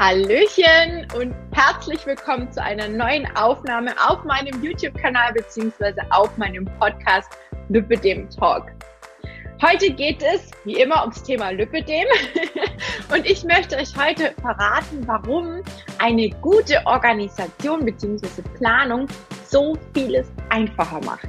Hallöchen und herzlich willkommen zu einer neuen Aufnahme auf meinem YouTube-Kanal beziehungsweise auf meinem Podcast Lüppedem Talk. Heute geht es wie immer ums Thema Lüppedem und ich möchte euch heute verraten, warum eine gute Organisation beziehungsweise Planung so vieles einfacher macht.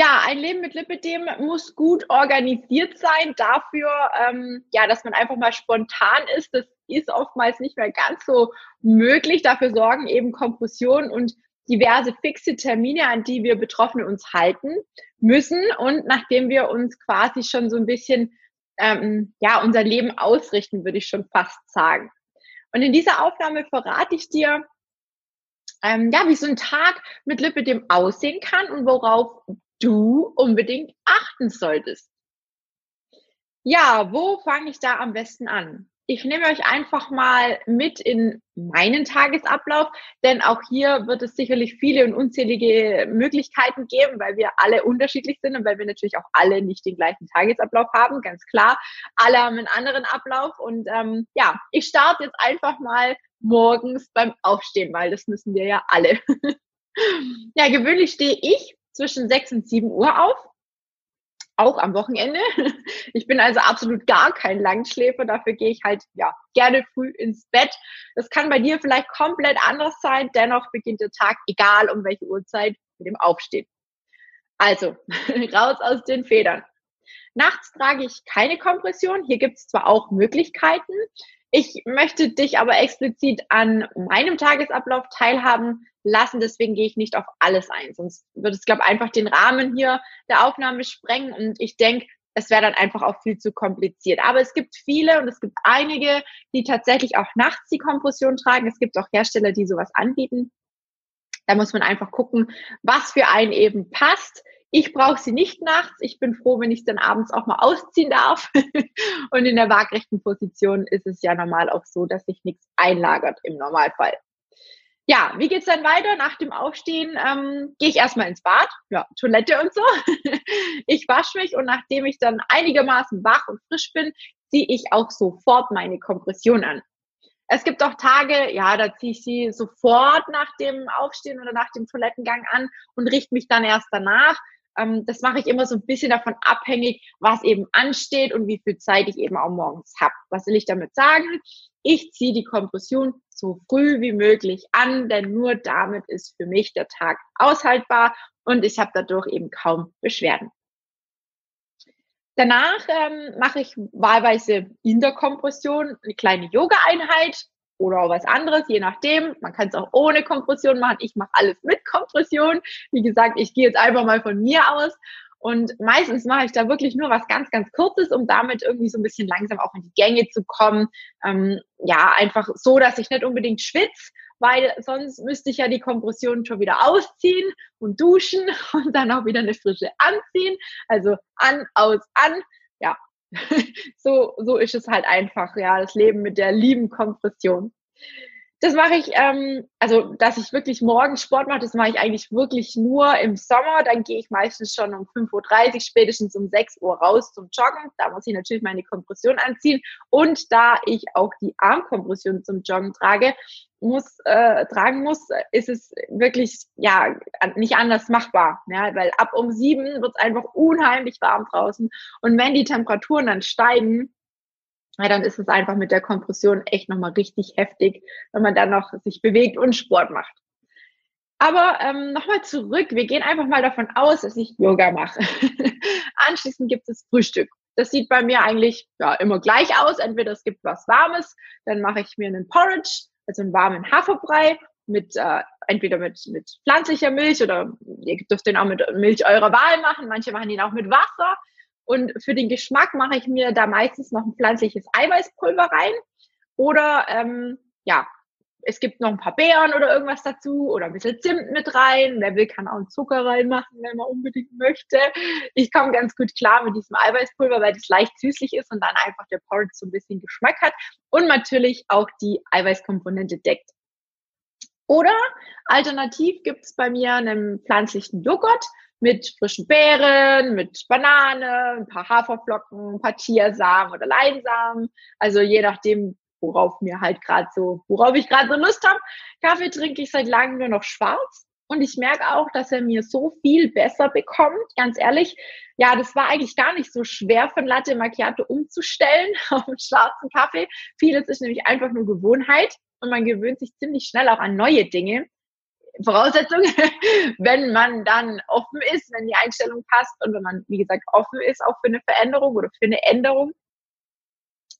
Ja, ein Leben mit Lipidem muss gut organisiert sein. Dafür, ähm, ja, dass man einfach mal spontan ist, das ist oftmals nicht mehr ganz so möglich. Dafür sorgen eben Kompression und diverse fixe Termine, an die wir Betroffene uns halten müssen. Und nachdem wir uns quasi schon so ein bisschen, ähm, ja, unser Leben ausrichten, würde ich schon fast sagen. Und in dieser Aufnahme verrate ich dir, ähm, ja, wie so ein Tag mit Lipidem aussehen kann und worauf du unbedingt achten solltest. Ja, wo fange ich da am besten an? Ich nehme euch einfach mal mit in meinen Tagesablauf, denn auch hier wird es sicherlich viele und unzählige Möglichkeiten geben, weil wir alle unterschiedlich sind und weil wir natürlich auch alle nicht den gleichen Tagesablauf haben, ganz klar. Alle haben einen anderen Ablauf und ähm, ja, ich starte jetzt einfach mal morgens beim Aufstehen, weil das müssen wir ja alle. ja, gewöhnlich stehe ich zwischen 6 und 7 Uhr auf. Auch am Wochenende. Ich bin also absolut gar kein Langschläfer. Dafür gehe ich halt, ja, gerne früh ins Bett. Das kann bei dir vielleicht komplett anders sein. Dennoch beginnt der Tag, egal um welche Uhrzeit, mit dem Aufstehen. Also, raus aus den Federn. Nachts trage ich keine Kompression. Hier gibt es zwar auch Möglichkeiten. Ich möchte dich aber explizit an meinem Tagesablauf teilhaben lassen, deswegen gehe ich nicht auf alles ein. Sonst würde es, glaube ich, einfach den Rahmen hier der Aufnahme sprengen und ich denke, es wäre dann einfach auch viel zu kompliziert. Aber es gibt viele und es gibt einige, die tatsächlich auch nachts die Kompression tragen. Es gibt auch Hersteller, die sowas anbieten. Da muss man einfach gucken, was für einen eben passt. Ich brauche sie nicht nachts. Ich bin froh, wenn ich dann abends auch mal ausziehen darf. und in der waagrechten Position ist es ja normal auch so, dass sich nichts einlagert im Normalfall. Ja, wie geht's dann weiter? Nach dem Aufstehen ähm, gehe ich erstmal ins Bad, ja, Toilette und so. ich wasche mich und nachdem ich dann einigermaßen wach und frisch bin, ziehe ich auch sofort meine Kompression an. Es gibt auch Tage, ja, da ziehe ich sie sofort nach dem Aufstehen oder nach dem Toilettengang an und richte mich dann erst danach. Ähm, das mache ich immer so ein bisschen davon abhängig, was eben ansteht und wie viel Zeit ich eben auch morgens habe. Was will ich damit sagen? Ich ziehe die Kompression so früh wie möglich an, denn nur damit ist für mich der Tag aushaltbar und ich habe dadurch eben kaum Beschwerden. Danach ähm, mache ich wahlweise in der Kompression eine kleine Yoga-Einheit oder was anderes, je nachdem. Man kann es auch ohne Kompression machen. Ich mache alles mit Kompression. Wie gesagt, ich gehe jetzt einfach mal von mir aus. Und meistens mache ich da wirklich nur was ganz, ganz Kurzes, um damit irgendwie so ein bisschen langsam auch in die Gänge zu kommen. Ähm, ja, einfach so, dass ich nicht unbedingt schwitze, weil sonst müsste ich ja die Kompression schon wieder ausziehen und duschen und dann auch wieder eine frische anziehen. Also an, aus, an. Ja, so, so ist es halt einfach, ja, das Leben mit der lieben Kompression. Das mache ich, ähm, also dass ich wirklich morgens Sport mache, das mache ich eigentlich wirklich nur im Sommer. Dann gehe ich meistens schon um 5.30 Uhr, spätestens um 6 Uhr raus zum Joggen. Da muss ich natürlich meine Kompression anziehen. Und da ich auch die Armkompression zum Joggen trage, muss, äh, tragen muss, ist es wirklich ja nicht anders machbar. Ja, weil ab um sieben wird es einfach unheimlich warm draußen. Und wenn die Temperaturen dann steigen, ja, dann ist es einfach mit der Kompression echt nochmal richtig heftig, wenn man dann noch sich bewegt und Sport macht. Aber ähm, nochmal zurück, wir gehen einfach mal davon aus, dass ich Yoga mache. Anschließend gibt es Frühstück. Das sieht bei mir eigentlich ja, immer gleich aus. Entweder es gibt was Warmes, dann mache ich mir einen Porridge, also einen warmen Haferbrei mit äh, entweder mit, mit pflanzlicher Milch oder ihr dürft den auch mit Milch eurer Wahl machen. Manche machen ihn auch mit Wasser. Und für den Geschmack mache ich mir da meistens noch ein pflanzliches Eiweißpulver rein. Oder ähm, ja, es gibt noch ein paar Beeren oder irgendwas dazu oder ein bisschen Zimt mit rein. Wer will, kann auch einen Zucker reinmachen, wenn man unbedingt möchte. Ich komme ganz gut klar mit diesem Eiweißpulver, weil das leicht süßlich ist und dann einfach der Porridge so ein bisschen Geschmack hat und natürlich auch die Eiweißkomponente deckt. Oder alternativ gibt es bei mir einen pflanzlichen Joghurt. mit frischen Beeren, mit Banane, ein paar Haferflocken, ein paar Chiasamen oder Leinsamen. Also je nachdem, worauf mir halt gerade so, worauf ich gerade so Lust habe. Kaffee trinke ich seit langem nur noch schwarz. Und ich merke auch, dass er mir so viel besser bekommt. Ganz ehrlich, ja, das war eigentlich gar nicht so schwer von Latte Macchiato umzustellen auf einen schwarzen Kaffee. Vieles ist nämlich einfach nur Gewohnheit und man gewöhnt sich ziemlich schnell auch an neue Dinge. Voraussetzung, wenn man dann offen ist, wenn die Einstellung passt und wenn man, wie gesagt, offen ist auch für eine Veränderung oder für eine Änderung.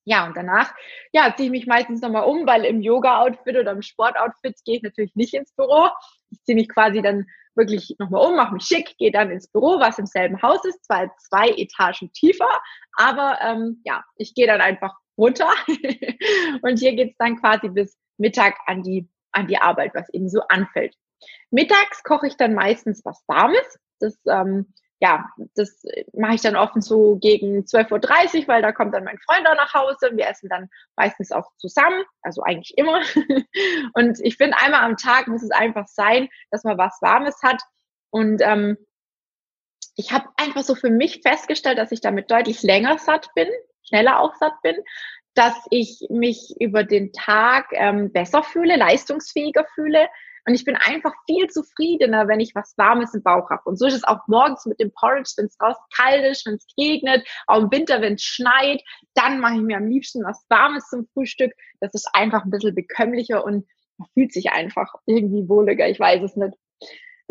Ja, und danach, ja, ziehe ich mich meistens nochmal um, weil im Yoga-Outfit oder im Sport-Outfit gehe ich natürlich nicht ins Büro. Ich ziehe mich quasi dann wirklich nochmal um, mache mich schick, gehe dann ins Büro, was im selben Haus ist, zwar zwei Etagen tiefer, aber ähm, ja, ich gehe dann einfach runter und hier geht's dann quasi bis Mittag an die, an die Arbeit, was eben so anfällt. Mittags koche ich dann meistens was Warmes. Das ähm, ja, das mache ich dann offen so gegen 12.30 Uhr, weil da kommt dann mein Freund auch nach Hause. Wir essen dann meistens auch zusammen, also eigentlich immer. Und ich finde, einmal am Tag muss es einfach sein, dass man was Warmes hat. Und ähm, ich habe einfach so für mich festgestellt, dass ich damit deutlich länger satt bin, schneller auch satt bin, dass ich mich über den Tag ähm, besser fühle, leistungsfähiger fühle, und ich bin einfach viel zufriedener, wenn ich was Warmes im Bauch habe. Und so ist es auch morgens mit dem Porridge, wenn es draußen kalt ist, wenn es regnet, auch im Winter, wenn es schneit. Dann mache ich mir am liebsten was Warmes zum Frühstück. Das ist einfach ein bisschen bekömmlicher und man fühlt sich einfach irgendwie wohliger. Ich weiß es nicht.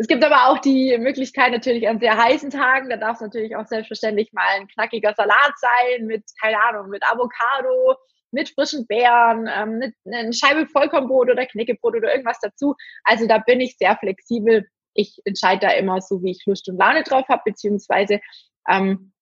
Es gibt aber auch die Möglichkeit natürlich an sehr heißen Tagen, da darf es natürlich auch selbstverständlich mal ein knackiger Salat sein mit, keine Ahnung, mit Avocado, mit frischen Beeren, ähm, eine Scheibe Vollkornbrot oder Knäckebrot oder irgendwas dazu. Also da bin ich sehr flexibel. Ich entscheide da immer so, wie ich Lust und Laune drauf habe, beziehungsweise ähm,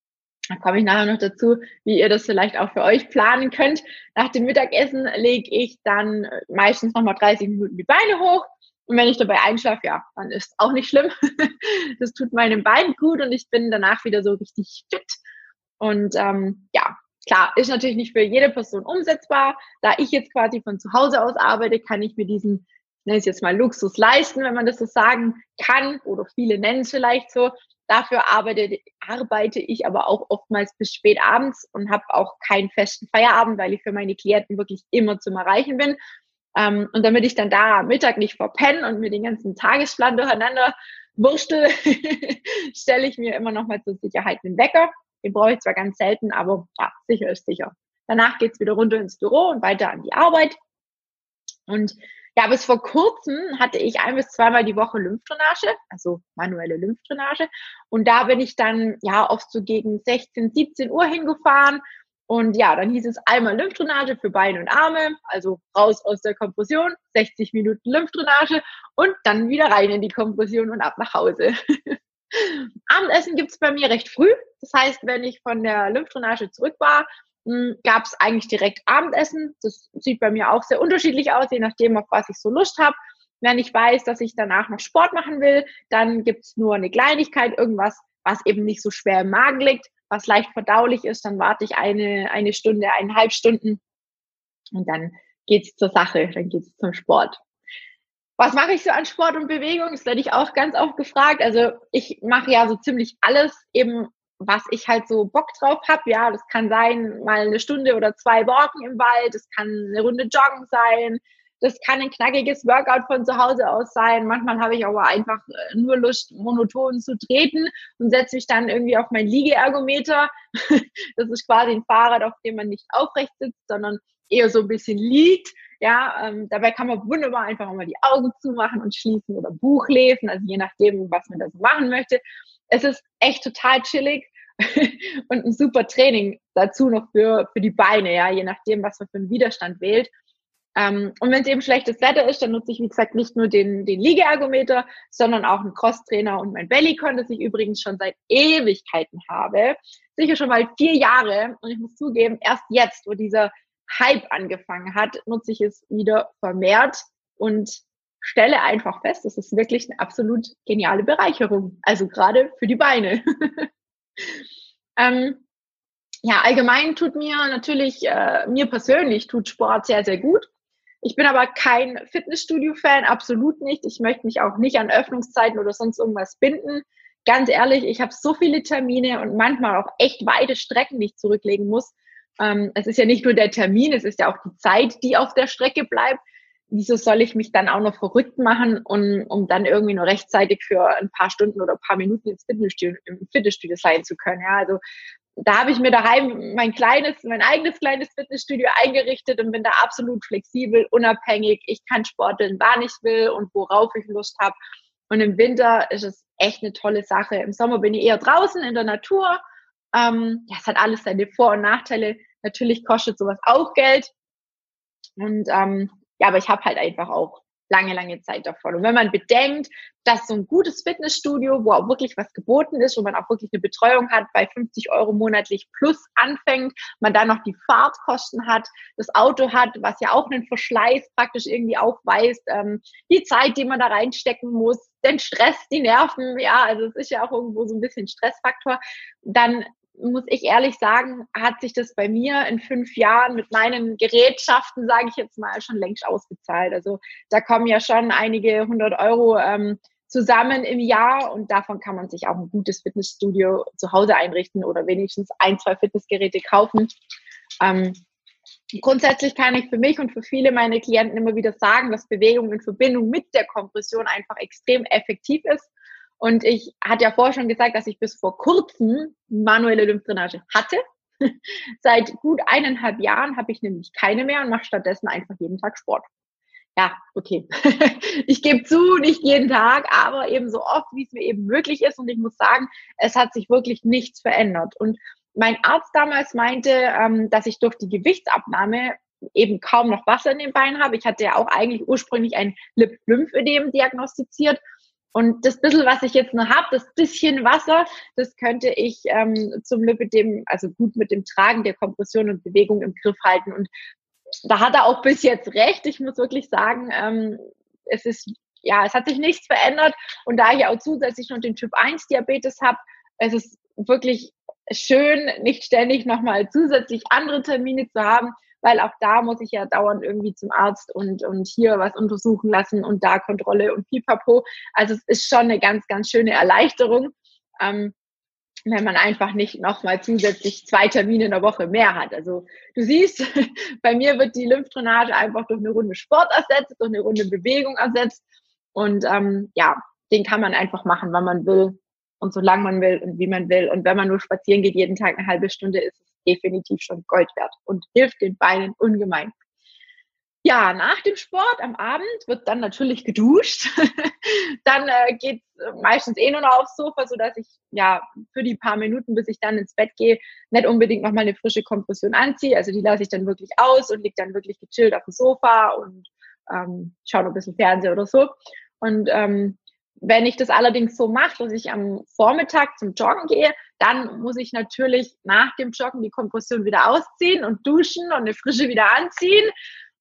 da komme ich nachher noch dazu, wie ihr das vielleicht auch für euch planen könnt. Nach dem Mittagessen lege ich dann meistens nochmal 30 Minuten die Beine hoch. Und wenn ich dabei einschlafe, ja, dann ist auch nicht schlimm. das tut meinem Bein gut und ich bin danach wieder so richtig fit. Und ähm, ja, Klar, ist natürlich nicht für jede Person umsetzbar. Da ich jetzt quasi von zu Hause aus arbeite, kann ich mir diesen, ich nenne es jetzt mal Luxus leisten, wenn man das so sagen kann, oder viele nennen es vielleicht so. Dafür arbeite, arbeite ich aber auch oftmals bis spät abends und habe auch keinen festen Feierabend, weil ich für meine Klienten wirklich immer zum Erreichen bin. Ähm, und damit ich dann da am Mittag nicht verpenne und mir den ganzen Tagesplan durcheinander wurstel, stelle ich mir immer noch mal zur Sicherheit einen Wecker den brauche ich zwar ganz selten, aber ja, sicher ist sicher. Danach geht's wieder runter ins Büro und weiter an die Arbeit. Und ja, bis vor kurzem hatte ich ein bis zweimal die Woche Lymphdrainage, also manuelle Lymphdrainage. Und da bin ich dann ja oft so gegen 16, 17 Uhr hingefahren. Und ja, dann hieß es einmal Lymphdrainage für Beine und Arme, also raus aus der Kompression, 60 Minuten Lymphdrainage und dann wieder rein in die Kompression und ab nach Hause. Abendessen gibt es bei mir recht früh. Das heißt, wenn ich von der Lymphdrainage zurück war, hm, gab es eigentlich direkt Abendessen. Das sieht bei mir auch sehr unterschiedlich aus, je nachdem, auf was ich so Lust habe. Wenn ich weiß, dass ich danach noch Sport machen will, dann gibt es nur eine Kleinigkeit, irgendwas, was eben nicht so schwer im Magen liegt, was leicht verdaulich ist. Dann warte ich eine, eine Stunde, eineinhalb Stunden und dann geht's zur Sache, dann geht's zum Sport was mache ich so an Sport und Bewegung? Das werde ich auch ganz oft gefragt. Also ich mache ja so ziemlich alles eben, was ich halt so Bock drauf habe. Ja, das kann sein, mal eine Stunde oder zwei Walken im Wald, das kann eine Runde Joggen sein, das kann ein knackiges Workout von zu Hause aus sein. Manchmal habe ich aber einfach äh, nur Lust, monoton zu treten und setze mich dann irgendwie auf mein Liegeergometer. Das ist quasi ein Fahrrad, auf dem man nicht aufrecht sitzt, sondern eher so ein bisschen liegt ja, ähm, dabei kann man wunderbar einfach mal die Augen zumachen und schließen oder Buch lesen, also je nachdem, was man da so machen möchte. Es ist echt total chillig und ein super Training dazu noch für, für die Beine, ja, je nachdem, was man für einen Widerstand wählt. Ähm, und wenn es eben schlechtes Wetter ist, dann nutze ich, wie gesagt, nicht nur den, den Liegeergometer, sondern auch einen Crosstrainer und mein Bellycon, das ich übrigens schon seit Ewigkeiten habe. Sicher schon mal vier Jahre. Und ich muss zugeben, erst jetzt, wo dieser Hype angefangen hat, nutze ich es wieder vermehrt und stelle einfach fest, das ist wirklich eine absolut geniale Bereicherung. Also gerade für die Beine. ähm, ja, allgemein tut mir natürlich, äh, mir persönlich tut Sport sehr, sehr gut. Ich bin aber kein Fitnessstudio-Fan, absolut nicht. Ich möchte mich auch nicht an Öffnungszeiten oder sonst irgendwas binden. ganz ehrlich, ich habe so viele Termine und manchmal auch echt weite Strecken, die ich zurücklegen muss. Ähm, es ist ja nicht nur der Termin, es ist ja auch die Zeit, die auf der Strecke bleibt. Wieso soll ich mich dann auch noch verrückt machen, um, um dann irgendwie nur rechtzeitig für ein paar Stunden oder ein paar Minuten ins Fitnessstudio, im Fitnessstudio sein zu können? Ja, also da habe ich mir daheim mein kleines, mein eigenes kleines Fitnessstudio eingerichtet und bin da absolut flexibel, unabhängig. Ich kann sporteln, wann ich will und worauf ich Lust habe. Und im Winter ist es echt eine tolle Sache. Im Sommer bin ich eher draußen in der Natur. Ähm, ja, es hat alles seine Vor- und Nachteile. Natürlich kostet sowas auch Geld. Und ähm, ja, aber ich habe halt einfach auch lange, lange Zeit davon. Und wenn man bedenkt, dass so ein gutes Fitnessstudio, wo auch wirklich was geboten ist, wo man auch wirklich eine Betreuung hat, bei 50 Euro monatlich plus anfängt, man dann noch die Fahrtkosten hat, das Auto hat, was ja auch einen Verschleiß praktisch irgendwie aufweist, ähm, die Zeit, die man da reinstecken muss, den Stress, die Nerven, ja, also es ist ja auch irgendwo so ein bisschen Stressfaktor, dann muss ich ehrlich sagen, hat sich das bei mir in fünf Jahren mit meinen Gerätschaften, sage ich jetzt mal, schon längst ausgezahlt. Also da kommen ja schon einige hundert Euro ähm, zusammen im Jahr und davon kann man sich auch ein gutes Fitnessstudio zu Hause einrichten oder wenigstens ein, zwei Fitnessgeräte kaufen. Ähm, grundsätzlich kann ich für mich und für viele meiner Klienten immer wieder sagen, dass Bewegung in Verbindung mit der Kompression einfach extrem effektiv ist und ich hatte ja vorher schon gesagt, dass ich bis vor kurzem manuelle Lymphdrainage hatte. Seit gut eineinhalb Jahren habe ich nämlich keine mehr und mache stattdessen einfach jeden Tag Sport. Ja, okay. ich gebe zu, nicht jeden Tag, aber eben so oft, wie es mir eben möglich ist. Und ich muss sagen, es hat sich wirklich nichts verändert. Und mein Arzt damals meinte, ähm, dass ich durch die Gewichtsabnahme eben kaum noch Wasser in den Beinen habe. Ich hatte ja auch eigentlich ursprünglich ein Lymphödem diagnostiziert und das bisschen, was ich jetzt noch habe, das bisschen Wasser, das könnte ich ähm, zum Lipidem, also gut mit dem Tragen der Kompression und Bewegung im Griff halten. Und da hat er auch bis jetzt recht. Ich muss wirklich sagen, ähm, es ist, ja, es hat sich nichts verändert. Und da ich auch zusätzlich noch den Typ 1 Diabetes habe, es ist wirklich schön, nicht ständig nochmal zusätzlich andere Termine zu haben, weil auch da muss ich ja dauernd irgendwie zum Arzt und, und hier was untersuchen lassen und da Kontrolle und pipapo. Also es ist schon eine ganz, ganz schöne Erleichterung, ähm, wenn man einfach nicht nochmal zusätzlich zwei Termine in der Woche mehr hat. Also du siehst, bei mir wird die Lymphdrainage einfach durch eine Runde Sport ersetzt, durch eine Runde Bewegung ersetzt. Und ähm, ja, den kann man einfach machen, wann man will und solange man will und wie man will. Und wenn man nur spazieren geht, jeden Tag eine halbe Stunde, ist es definitiv schon Gold wert und hilft den Beinen ungemein. Ja, nach dem Sport am Abend wird dann natürlich geduscht. dann äh, geht meistens eh nur noch aufs Sofa, sodass ich ja für die paar Minuten, bis ich dann ins Bett gehe, nicht unbedingt nochmal eine frische Kompression anziehe. Also die lasse ich dann wirklich aus und liege dann wirklich gechillt auf dem Sofa und ähm, schaue noch ein bisschen Fernsehen oder so. Und ähm, wenn ich das allerdings so mache, dass ich am Vormittag zum Joggen gehe, dann muss ich natürlich nach dem Joggen die Kompression wieder ausziehen und duschen und eine frische wieder anziehen.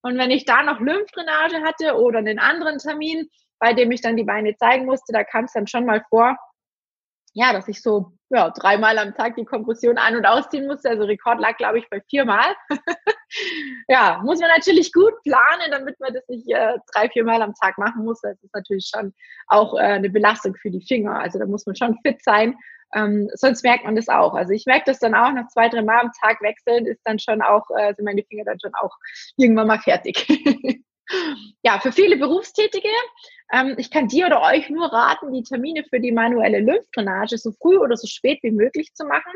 Und wenn ich da noch Lymphdrainage hatte oder einen anderen Termin, bei dem ich dann die Beine zeigen musste, da kam es dann schon mal vor, ja, dass ich so ja, dreimal am Tag die Kompression an- und ausziehen musste. Also Rekord lag, glaube ich, bei viermal. ja, muss man natürlich gut planen, damit man das nicht äh, drei, viermal am Tag machen muss. Das ist natürlich schon auch äh, eine Belastung für die Finger. Also da muss man schon fit sein. Ähm, sonst merkt man das auch. Also ich merke das dann auch, nach zwei, drei Mal am Tag wechseln ist dann schon auch, äh, sind meine Finger dann schon auch irgendwann mal fertig. ja, für viele Berufstätige, ähm, ich kann dir oder euch nur raten, die Termine für die manuelle Lymphdrainage so früh oder so spät wie möglich zu machen.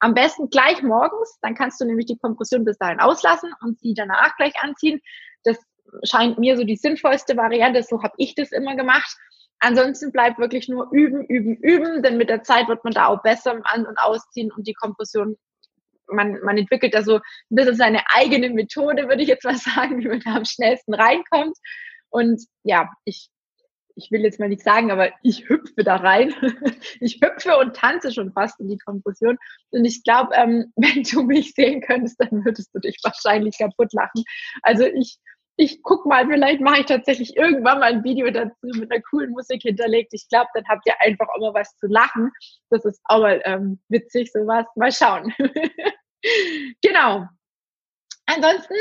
Am besten gleich morgens, dann kannst du nämlich die Kompression bis dahin auslassen und sie danach gleich anziehen. Das scheint mir so die sinnvollste Variante, so habe ich das immer gemacht. Ansonsten bleibt wirklich nur üben, üben, üben, denn mit der Zeit wird man da auch besser im An- und Ausziehen und die Kompression, man, man entwickelt da so ein bisschen seine eigene Methode, würde ich jetzt mal sagen, wie man da am schnellsten reinkommt. Und ja, ich, ich will jetzt mal nicht sagen, aber ich hüpfe da rein. Ich hüpfe und tanze schon fast in die Kompression. Und ich glaube, ähm, wenn du mich sehen könntest, dann würdest du dich wahrscheinlich kaputt lachen. Also ich, ich guck mal, vielleicht mache ich tatsächlich irgendwann mal ein Video dazu mit einer coolen Musik hinterlegt. Ich glaube, dann habt ihr einfach auch mal was zu lachen. Das ist auch mal ähm, witzig, sowas. Mal schauen. Genau. Ansonsten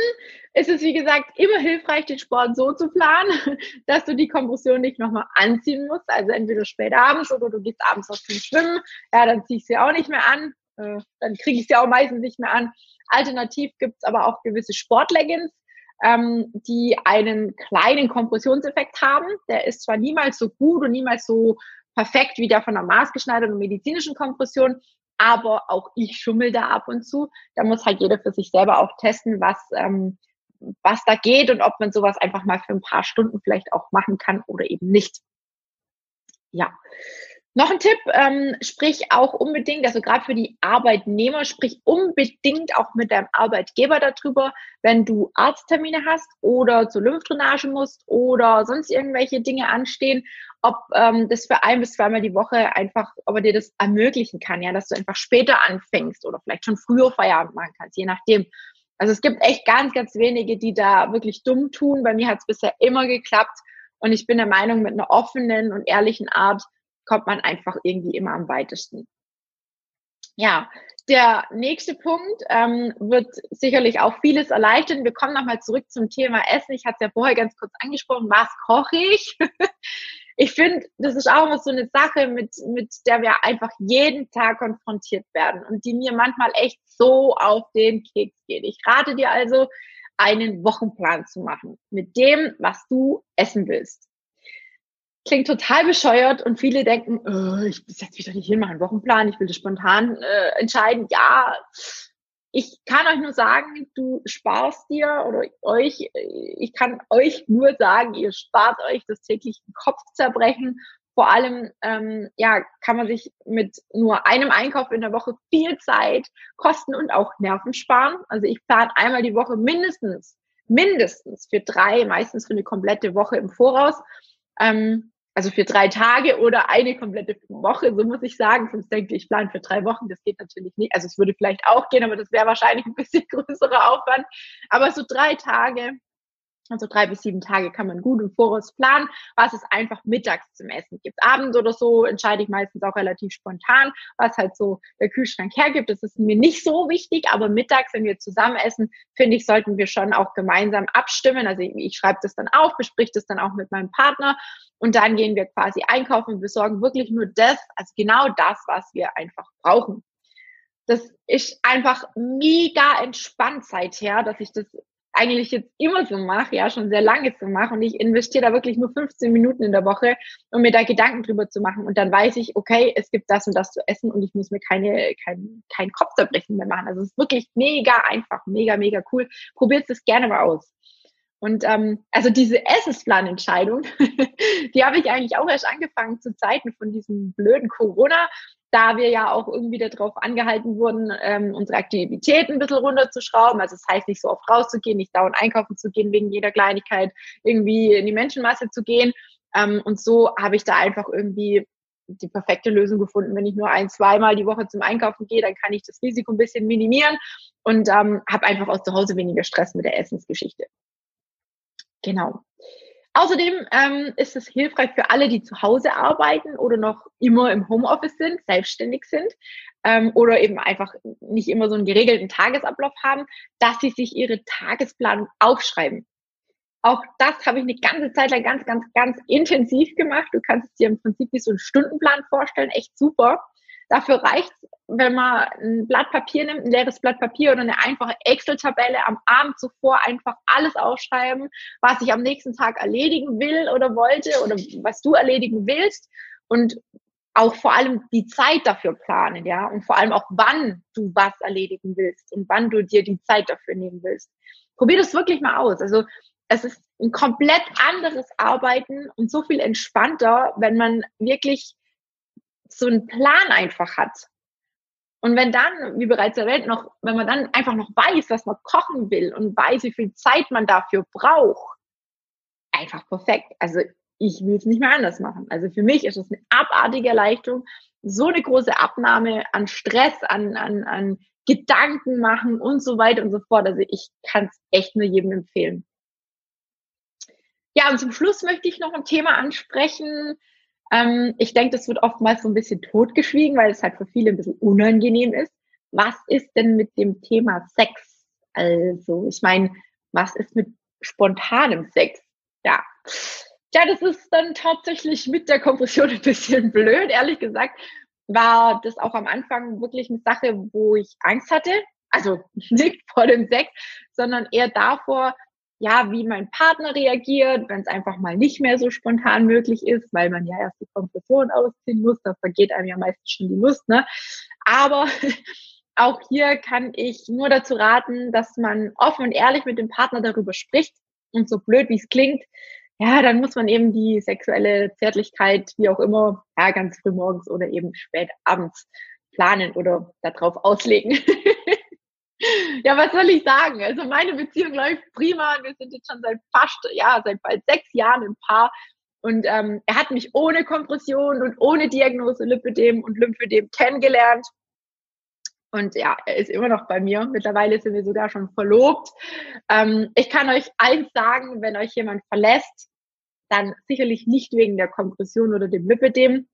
ist es, wie gesagt, immer hilfreich, den Sport so zu planen, dass du die Kompression nicht nochmal anziehen musst. Also entweder spät abends oder du gehst abends noch zum Schwimmen. Ja, dann zieh ich sie auch nicht mehr an. Äh, dann kriege ich sie auch meistens nicht mehr an. Alternativ gibt's aber auch gewisse Sportleggings, ähm, die einen kleinen Kompressionseffekt haben. Der ist zwar niemals so gut und niemals so perfekt wie der von der maßgeschneiderten medizinischen Kompression, aber auch ich schummel da ab und zu. Da muss halt jeder für sich selber auch testen, was, ähm, was da geht und ob man sowas einfach mal für ein paar Stunden vielleicht auch machen kann oder eben nicht. Ja. Noch ein Tipp, ähm, sprich auch unbedingt, also gerade für die Arbeitnehmer, sprich unbedingt auch mit deinem Arbeitgeber darüber, wenn du Arzttermine hast oder zur Lymphdrainage musst oder sonst irgendwelche Dinge anstehen, ob ähm, das für ein bis zweimal die Woche einfach, ob er dir das ermöglichen kann, ja, dass du einfach später anfängst oder vielleicht schon früher Feierabend machen kannst, je nachdem. Also es gibt echt ganz, ganz wenige, die da wirklich dumm tun. Bei mir hat es bisher immer geklappt und ich bin der Meinung, mit einer offenen und ehrlichen Art kommt man einfach irgendwie immer am weitesten. Ja, der nächste Punkt ähm, wird sicherlich auch vieles erleichtern. Wir kommen nochmal zurück zum Thema Essen. Ich hatte es ja vorher ganz kurz angesprochen. Was koche ich? ich finde, das ist auch immer so eine Sache, mit, mit der wir einfach jeden Tag konfrontiert werden und die mir manchmal echt so auf den Keks geht. Ich rate dir also, einen Wochenplan zu machen mit dem, was du essen willst klingt total bescheuert und viele denken, oh, ich setze mich doch nicht hin, mache einen Wochenplan, ich will das spontan äh, entscheiden. Ja, ich kann euch nur sagen, du sparst dir oder euch, ich kann euch nur sagen, ihr spart euch das tägliche Kopfzerbrechen. Vor allem, ähm, ja, kann man sich mit nur einem Einkauf in der Woche viel Zeit, Kosten und auch Nerven sparen. Also ich plane einmal die Woche mindestens, mindestens für drei, meistens für eine komplette Woche im Voraus. Ähm, also für drei Tage oder eine komplette Woche, so muss ich sagen. Sonst denke ich, ich plane für drei Wochen, das geht natürlich nicht. Also es würde vielleicht auch gehen, aber das wäre wahrscheinlich ein bisschen größerer Aufwand. Aber so drei Tage also drei bis sieben Tage kann man gut im Voraus planen, was es einfach mittags zum Essen gibt. Abends oder so entscheide ich meistens auch relativ spontan, was halt so der Kühlschrank hergibt. Das ist mir nicht so wichtig, aber mittags, wenn wir zusammen essen, finde ich, sollten wir schon auch gemeinsam abstimmen. Also ich, ich schreibe das dann auf, besprich das dann auch mit meinem Partner und dann gehen wir quasi einkaufen und besorgen wirklich nur das, also genau das, was wir einfach brauchen. Das ist einfach mega entspannt seither, dass ich das eigentlich jetzt immer so mache, ja, schon sehr lange so mache und ich investiere da wirklich nur 15 Minuten in der Woche, um mir da Gedanken drüber zu machen und dann weiß ich, okay, es gibt das und das zu essen und ich muss mir keine, kein, kein Kopfzerbrechen mehr machen. Also es ist wirklich mega einfach, mega, mega cool. Probiert es gerne mal aus. Und ähm, also diese Essensplanentscheidung, die habe ich eigentlich auch erst angefangen zu Zeiten von diesem blöden Corona, da wir ja auch irgendwie darauf angehalten wurden, ähm, unsere Aktivitäten ein bisschen runterzuschrauben. Also das heißt, nicht so oft rauszugehen, nicht dauernd einkaufen zu gehen, wegen jeder Kleinigkeit irgendwie in die Menschenmasse zu gehen. Ähm, und so habe ich da einfach irgendwie die perfekte Lösung gefunden. Wenn ich nur ein, zweimal die Woche zum Einkaufen gehe, dann kann ich das Risiko ein bisschen minimieren und ähm, habe einfach aus zu Hause weniger Stress mit der Essensgeschichte. Genau. Außerdem ähm, ist es hilfreich für alle, die zu Hause arbeiten oder noch immer im Homeoffice sind, selbstständig sind ähm, oder eben einfach nicht immer so einen geregelten Tagesablauf haben, dass sie sich ihre Tagesplanung aufschreiben. Auch das habe ich eine ganze Zeit lang ganz, ganz, ganz intensiv gemacht. Du kannst es dir im Prinzip wie so einen Stundenplan vorstellen, echt super. Dafür reicht wenn man ein Blatt Papier nimmt, ein leeres Blatt Papier oder eine einfache Excel-Tabelle am Abend zuvor einfach alles aufschreiben, was ich am nächsten Tag erledigen will oder wollte oder was du erledigen willst und auch vor allem die Zeit dafür planen, ja, und vor allem auch wann du was erledigen willst und wann du dir die Zeit dafür nehmen willst. Probier das wirklich mal aus. Also es ist ein komplett anderes Arbeiten und so viel entspannter, wenn man wirklich so einen Plan einfach hat. Und wenn dann, wie bereits erwähnt, noch, wenn man dann einfach noch weiß, was man kochen will und weiß, wie viel Zeit man dafür braucht, einfach perfekt. Also ich will es nicht mehr anders machen. Also für mich ist es eine abartige Erleichterung, so eine große Abnahme an Stress, an, an, an Gedanken machen und so weiter und so fort. Also ich kann es echt nur jedem empfehlen. Ja, und zum Schluss möchte ich noch ein Thema ansprechen, ähm, ich denke, das wird oftmals so ein bisschen totgeschwiegen, weil es halt für viele ein bisschen unangenehm ist. Was ist denn mit dem Thema Sex? Also, ich meine, was ist mit spontanem Sex? Ja. Ja, das ist dann tatsächlich mit der Kompression ein bisschen blöd, ehrlich gesagt. War das auch am Anfang wirklich eine Sache, wo ich Angst hatte. Also nicht vor dem Sex, sondern eher davor, ja, wie mein Partner reagiert, wenn es einfach mal nicht mehr so spontan möglich ist, weil man ja erst die Kompression ausziehen muss, da vergeht einem ja meistens schon die Lust, ne? Aber auch hier kann ich nur dazu raten, dass man offen und ehrlich mit dem Partner darüber spricht und so blöd wie es klingt, ja, dann muss man eben die sexuelle Zärtlichkeit, wie auch immer, ja, ganz früh morgens oder eben spät abends planen oder darauf auslegen. Ja, was soll ich sagen? Also meine Beziehung läuft prima. Wir sind jetzt schon seit fast, ja, seit bald sechs Jahren ein Paar. Und ähm, er hat mich ohne Kompression und ohne Diagnose Lipödem und Lymphödem kennengelernt. Und ja, er ist immer noch bei mir. Mittlerweile sind wir sogar schon verlobt. Ähm, ich kann euch eins sagen, wenn euch jemand verlässt, dann sicherlich nicht wegen der Kompression oder dem Lipödem.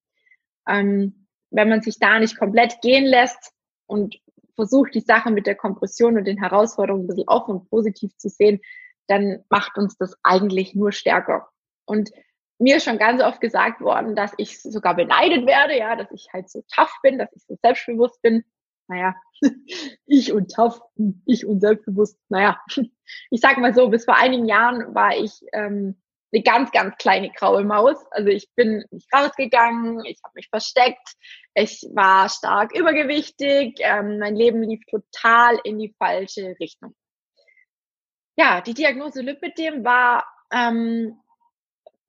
Ähm, wenn man sich da nicht komplett gehen lässt und versucht, die Sache mit der Kompression und den Herausforderungen ein bisschen offen und positiv zu sehen, dann macht uns das eigentlich nur stärker. Und mir ist schon ganz oft gesagt worden, dass ich sogar beneidet werde, ja, dass ich halt so tough bin, dass ich so selbstbewusst bin. Naja, ich und tough, ich und selbstbewusst, naja, ich sag mal so, bis vor einigen Jahren war ich ähm, eine ganz, ganz kleine graue Maus. Also ich bin nicht rausgegangen, ich habe mich versteckt, ich war stark übergewichtig, ähm, mein Leben lief total in die falsche Richtung. Ja, die Diagnose Lipidem war ähm,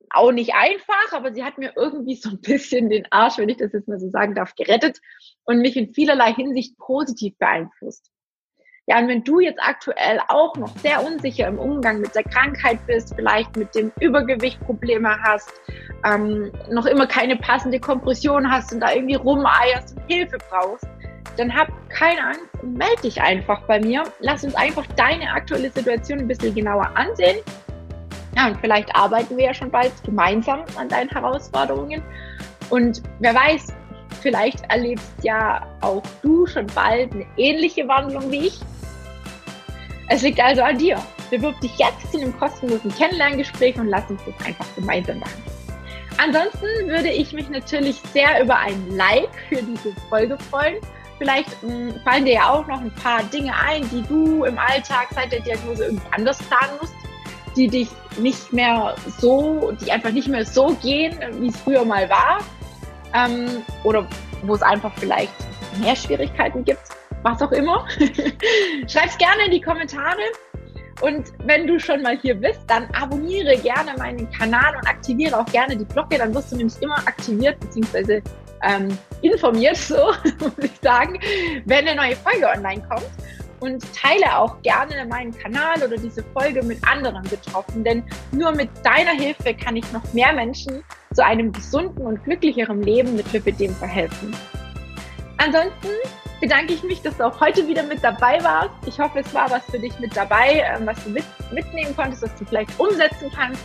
auch nicht einfach, aber sie hat mir irgendwie so ein bisschen den Arsch, wenn ich das jetzt mal so sagen darf, gerettet und mich in vielerlei Hinsicht positiv beeinflusst. Ja, und wenn du jetzt aktuell auch noch sehr unsicher im Umgang mit der Krankheit bist, vielleicht mit dem Übergewicht Probleme hast, ähm, noch immer keine passende Kompression hast und da irgendwie rumeierst und Hilfe brauchst, dann hab keine Angst melde dich einfach bei mir. Lass uns einfach deine aktuelle Situation ein bisschen genauer ansehen. Ja, und vielleicht arbeiten wir ja schon bald gemeinsam an deinen Herausforderungen. Und wer weiß, vielleicht erlebst ja auch du schon bald eine ähnliche Wandlung wie ich. Es liegt also an dir. Bewirb dich jetzt zu einem kostenlosen Kennenlerngespräch und lass uns das einfach gemeinsam machen. Ansonsten würde ich mich natürlich sehr über ein Like für diese Folge freuen. Vielleicht mh, hm, fallen dir ja auch noch ein paar Dinge ein, die du im Alltag seit der Diagnose irgendwie anders planen musst, die dich nicht mehr so, die einfach nicht mehr so gehen, wie es früher mal war. Ähm, oder wo es einfach vielleicht mehr Schwierigkeiten gibt was auch immer. Schreib's gerne in die Kommentare. Und wenn du schon mal hier bist, dann abonniere gerne meinen Kanal und aktiviere auch gerne die Glocke. Dann wirst du nämlich immer aktiviert bzw. Ähm, informiert, so muss ich sagen, wenn eine neue Folge online kommt. Und teile auch gerne meinen Kanal oder diese Folge mit anderen Betroffenen, denn nur mit deiner Hilfe kann ich noch mehr Menschen zu einem gesunden und glücklicheren Leben mit Lipidem verhelfen. Ansonsten bedanke ich mich, dass du auch heute wieder mit dabei warst. Ich hoffe, es war was für dich mit dabei, ähm, was du mit, mitnehmen konntest, was du vielleicht umsetzen kannst.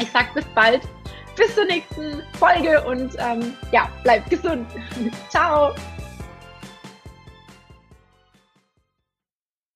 Ich sag bis bald, bis zur nächsten Folge und ähm, ja, bleib gesund. Ciao.